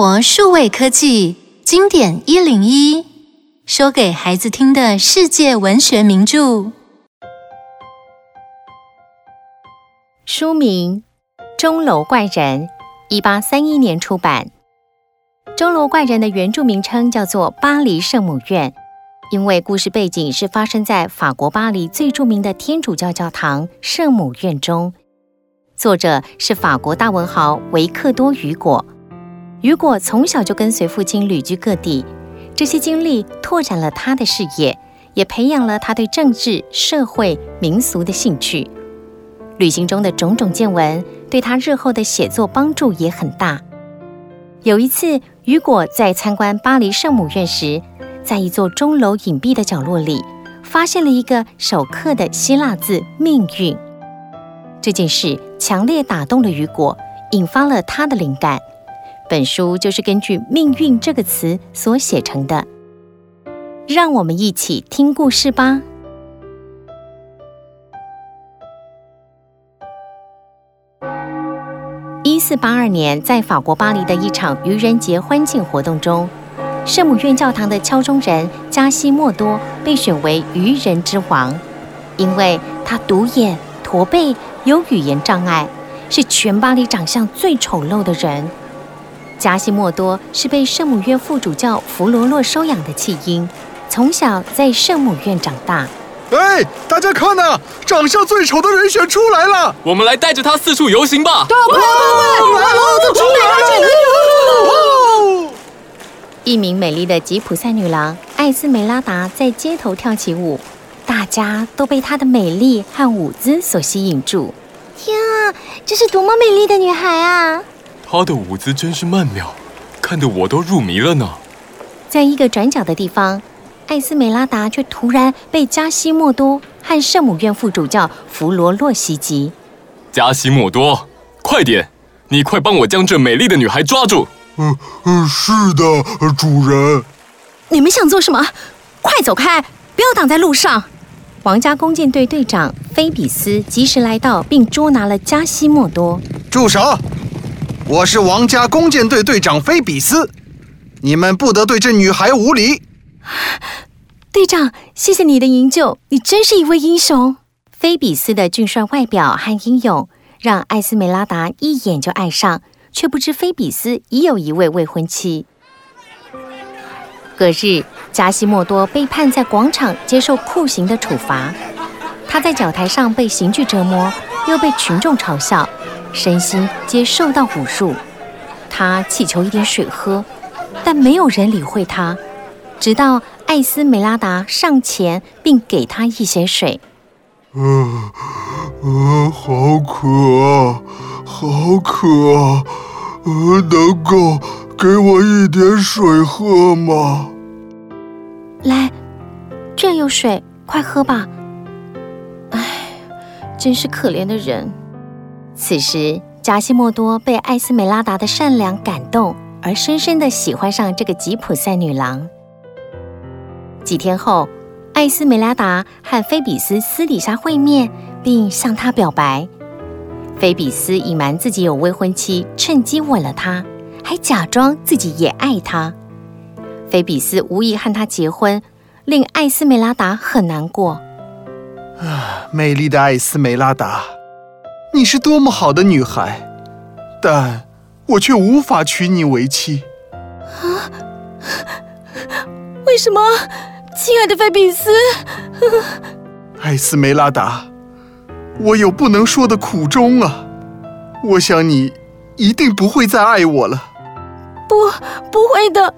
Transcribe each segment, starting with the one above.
活数位科技经典一零一，说给孩子听的世界文学名著。书名《钟楼怪人》，一八三一年出版。《钟楼怪人》的原著名称叫做《巴黎圣母院》，因为故事背景是发生在法国巴黎最著名的天主教教堂圣母院中。作者是法国大文豪维克多·雨果。雨果从小就跟随父亲旅居各地，这些经历拓展了他的视野，也培养了他对政治、社会、民俗的兴趣。旅行中的种种见闻，对他日后的写作帮助也很大。有一次，雨果在参观巴黎圣母院时，在一座钟楼隐蔽的角落里，发现了一个手刻的希腊字“命运”。这件事强烈打动了雨果，引发了他的灵感。本书就是根据“命运”这个词所写成的。让我们一起听故事吧。一四八二年，在法国巴黎的一场愚人节欢庆活动中，圣母院教堂的敲钟人加西莫多被选为愚人之王，因为他独眼、驼背、有语言障碍，是全巴黎长相最丑陋的人。加西莫多是被圣母院副主教弗罗洛收养的弃婴，从小在圣母院长大。哎，大家看呐，长相最丑的人选出来了！我们来带着他四处游行吧！对对对，来了，出来了！一名美丽的吉普赛女郎艾斯梅拉达在街头跳起舞，大家都被她的美丽和舞姿所吸引住。天啊，这是多么美丽的女孩啊！她的舞姿真是曼妙，看得我都入迷了呢。在一个转角的地方。艾斯梅拉达却突然被加西莫多和圣母院副主教弗罗洛袭击。加西莫多，快点！你快帮我将这美丽的女孩抓住！嗯嗯，是的，主人。你们想做什么？快走开！不要挡在路上！皇家弓箭队队长菲比斯及时来到，并捉拿了加西莫多。住手！我是皇家弓箭队队长菲比斯，你们不得对这女孩无礼。队长，谢谢你的营救，你真是一位英雄。菲比斯的俊帅外表和英勇，让艾斯梅拉达一眼就爱上，却不知菲比斯已有一位未婚妻。隔日，加西莫多被判在广场接受酷刑的处罚，他在讲台上被刑具折磨，又被群众嘲笑，身心皆受到侮辱。他祈求一点水喝，但没有人理会他。直到艾斯梅拉达上前，并给他一些水。嗯嗯，好渴啊，好渴啊！呃，能够给我一点水喝吗？来，这有水，快喝吧。唉，真是可怜的人。此时，加西莫多被艾斯梅拉达的善良感动，而深深的喜欢上这个吉普赛女郎。几天后，艾斯梅拉达和菲比斯私底下会面，并向他表白。菲比斯隐瞒自己有未婚妻，趁机吻了她，还假装自己也爱她。菲比斯无意和他结婚，令艾斯梅拉达很难过。啊，美丽的艾斯梅拉达，你是多么好的女孩，但我却无法娶你为妻。啊？为什么？亲爱的菲比斯，艾斯梅拉达，我有不能说的苦衷啊！我想你一定不会再爱我了。不，不会的，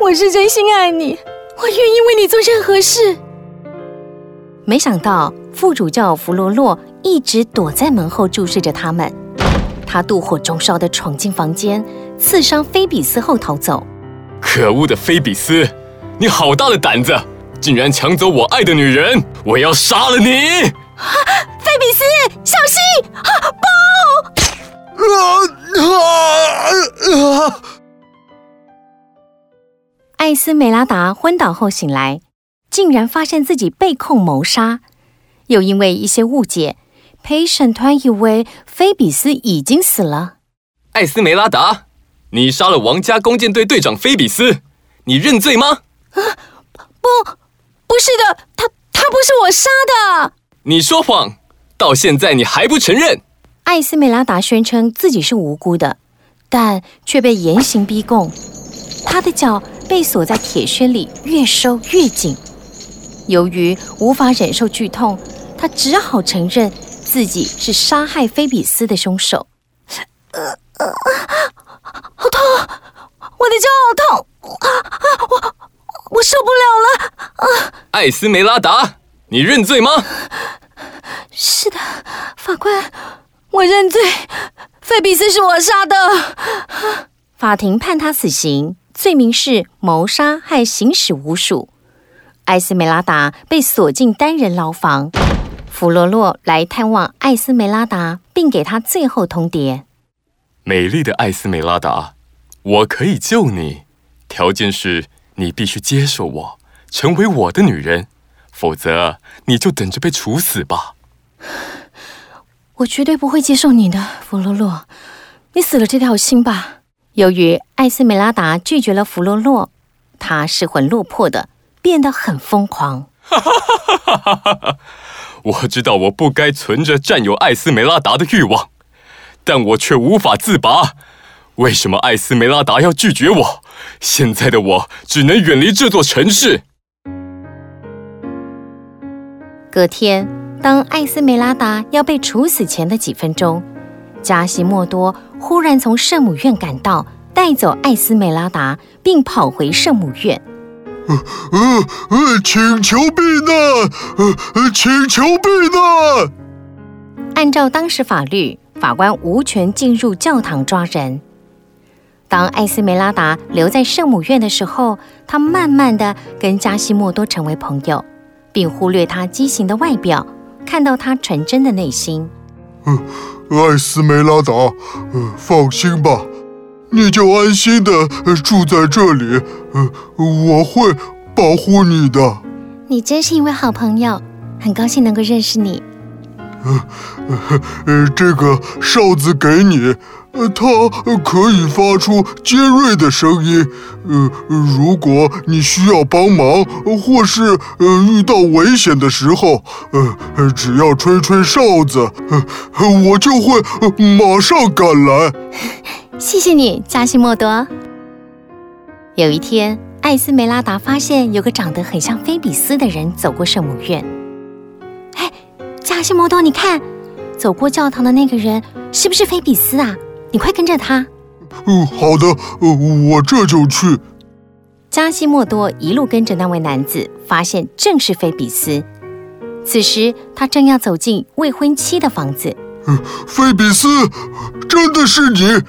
我是真心爱你，我愿意为你做任何事。没想到副主教弗罗洛一直躲在门后注视着他们，他妒火中烧的闯进房间，刺伤菲比斯后逃走。可恶的菲比斯！你好大的胆子，竟然抢走我爱的女人！我要杀了你！啊，菲比斯，小心！啊，不！啊啊啊！艾斯梅拉达昏倒后醒来，竟然发现自己被控谋杀，又因为一些误解，陪审团以为菲比斯已经死了。艾斯梅拉达，你杀了王家弓箭队队长菲比斯，你认罪吗？啊，不，不是的，他他不是我杀的。你说谎，到现在你还不承认。艾斯梅拉达宣称自己是无辜的，但却被严刑逼供。他的脚被锁在铁圈里，越收越紧。由于无法忍受剧痛，他只好承认自己是杀害菲比斯的凶手。呃呃，好痛，我的脚好痛，我我受不了了。啊，艾斯梅拉达，你认罪吗？是的，法官，我认罪，菲比斯是我杀的。法庭判他死刑，罪名是谋杀和行使巫术。艾斯梅拉达被锁进单人牢房，弗罗洛来探望艾斯梅拉达，并给他最后通牒：“美丽的艾斯梅拉达，我可以救你，条件是你必须接受我，成为我的女人，否则你就等着被处死吧。”我绝对不会接受你的，弗洛洛，你死了这条心吧。由于艾斯梅拉达拒绝了弗洛洛，他失魂落魄的。变得很疯狂。我知道我不该存着占有艾斯梅拉达的欲望，但我却无法自拔。为什么艾斯梅拉达要拒绝我？现在的我只能远离这座城市。隔天，当艾斯梅拉达要被处死前的几分钟，加西莫多忽然从圣母院赶到，带走艾斯梅拉达，并跑回圣母院。呃呃呃，请求避难，呃呃，请求避难。按照当时法律，法官无权进入教堂抓人。当艾斯梅拉达留在圣母院的时候，他慢慢的跟加西莫多成为朋友，并忽略他畸形的外表，看到他纯真的内心。呃，艾斯梅拉达，呃，放心吧。你就安心的住在这里，呃，我会保护你的。你真是一位好朋友，很高兴能够认识你。呃，呃，这个哨子给你，呃，它可以发出尖锐的声音。呃，如果你需要帮忙，或是呃遇到危险的时候，呃，只要吹吹哨子，呃，我就会马上赶来。谢谢你，加西莫多。有一天，艾斯梅拉达发现有个长得很像菲比斯的人走过圣母院。哎，加西莫多，你看，走过教堂的那个人是不是菲比斯啊？你快跟着他。嗯，好的，我这就去。加西莫多一路跟着那位男子，发现正是菲比斯。此时，他正要走进未婚妻的房子。嗯，菲比斯，真的是你？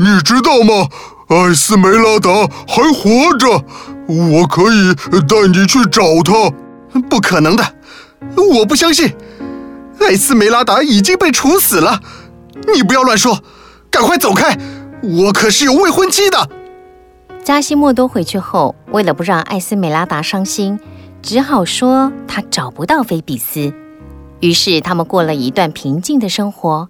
你知道吗？艾斯梅拉达还活着，我可以带你去找她。不可能的，我不相信。艾斯梅拉达已经被处死了。你不要乱说，赶快走开！我可是有未婚妻的。加西莫多回去后，为了不让艾斯梅拉达伤心，只好说他找不到菲比斯。于是他们过了一段平静的生活。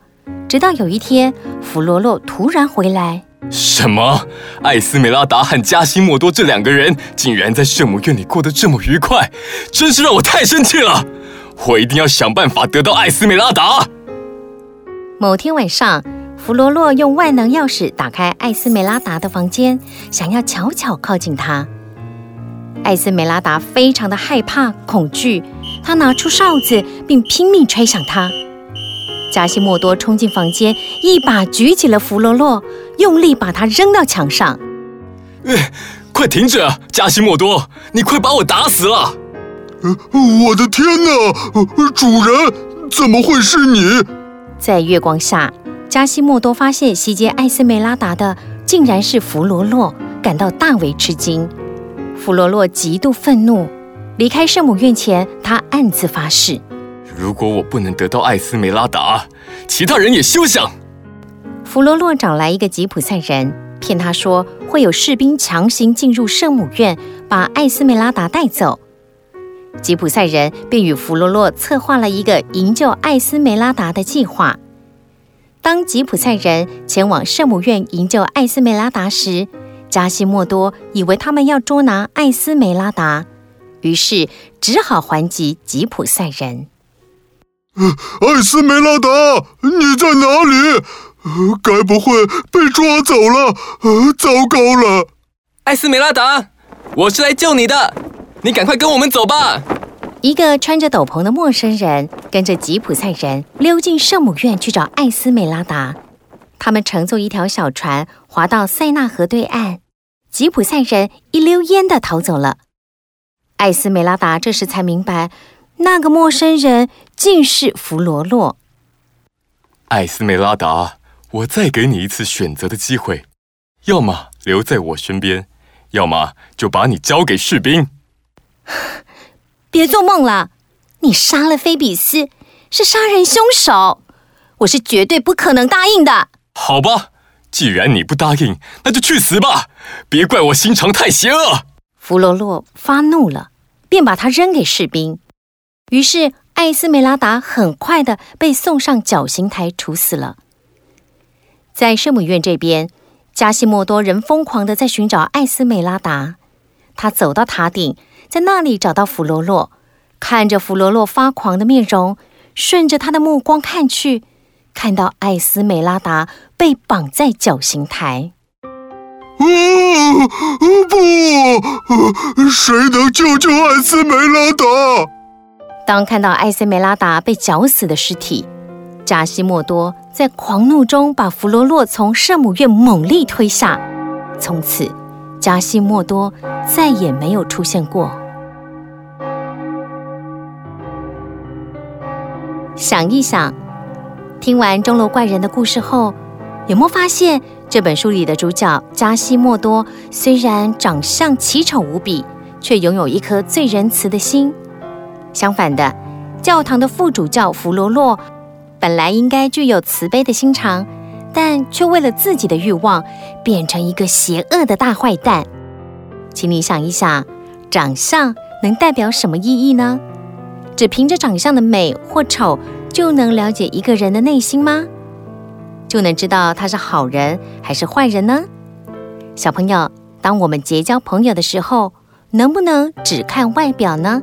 直到有一天，弗罗洛突然回来。什么？艾斯梅拉达和加西莫多这两个人竟然在圣母院里过得这么愉快，真是让我太生气了！我一定要想办法得到艾斯梅拉达。某天晚上，弗罗洛用万能钥匙打开艾斯梅拉达的房间，想要悄悄靠近她。艾斯梅拉达非常的害怕、恐惧，她拿出哨子并拼命吹响它。加西莫多冲进房间，一把举起了弗罗洛，用力把他扔到墙上。哎，快停止啊！加西莫多，你快把我打死了！呃，我的天哪！主人，怎么会是你？在月光下，加西莫多发现袭击艾斯梅拉达的竟然是弗罗洛，感到大为吃惊。弗罗洛极度愤怒，离开圣母院前，他暗自发誓。如果我不能得到艾斯梅拉达，其他人也休想。弗罗洛找来一个吉普赛人，骗他说会有士兵强行进入圣母院，把艾斯梅拉达带走。吉普赛人便与弗罗洛策划了一个营救艾斯梅拉达的计划。当吉普赛人前往圣母院营救艾斯梅拉达时，加西莫多以为他们要捉拿艾斯梅拉达，于是只好还击吉普赛人。艾斯梅拉达，你在哪里？该不会被抓走了？糟糕了！艾斯梅拉达，我是来救你的，你赶快跟我们走吧。一个穿着斗篷的陌生人跟着吉普赛人溜进圣母院去找艾斯梅拉达。他们乘坐一条小船，划到塞纳河对岸。吉普赛人一溜烟地逃走了。艾斯梅拉达这时才明白，那个陌生人竟是弗罗洛。艾斯梅拉达，我再给你一次选择的机会，要么留在我身边，要么就把你交给士兵。别做梦了！你杀了菲比斯，是杀人凶手，我是绝对不可能答应的。好吧，既然你不答应，那就去死吧！别怪我心肠太邪恶。弗罗洛发怒了，便把他扔给士兵。于是艾斯梅拉达很快的被送上绞刑台处死了。在圣母院这边，加西莫多仍疯狂的在寻找艾斯梅拉达。他走到塔顶。在那里找到弗罗洛，看着弗罗洛发狂的面容，顺着他的目光看去，看到艾斯梅拉达被绑在绞刑台。啊！不，谁能救救艾斯梅拉达？当看到艾森梅拉达被绞死的尸体，加西莫多在狂怒中把弗罗洛从圣母院猛力推下，从此加西莫多再也没有出现过。想一想，听完钟楼怪人的故事后，有没有发现这本书里的主角加西莫多虽然长相奇丑无比，却拥有一颗最仁慈的心。相反的，教堂的副主教弗罗洛本来应该具有慈悲的心肠，但却为了自己的欲望，变成一个邪恶的大坏蛋。请你想一想，长相能代表什么意义呢？只凭着长相的美或丑，就能了解一个人的内心吗？就能知道他是好人还是坏人呢？小朋友，当我们结交朋友的时候，能不能只看外表呢？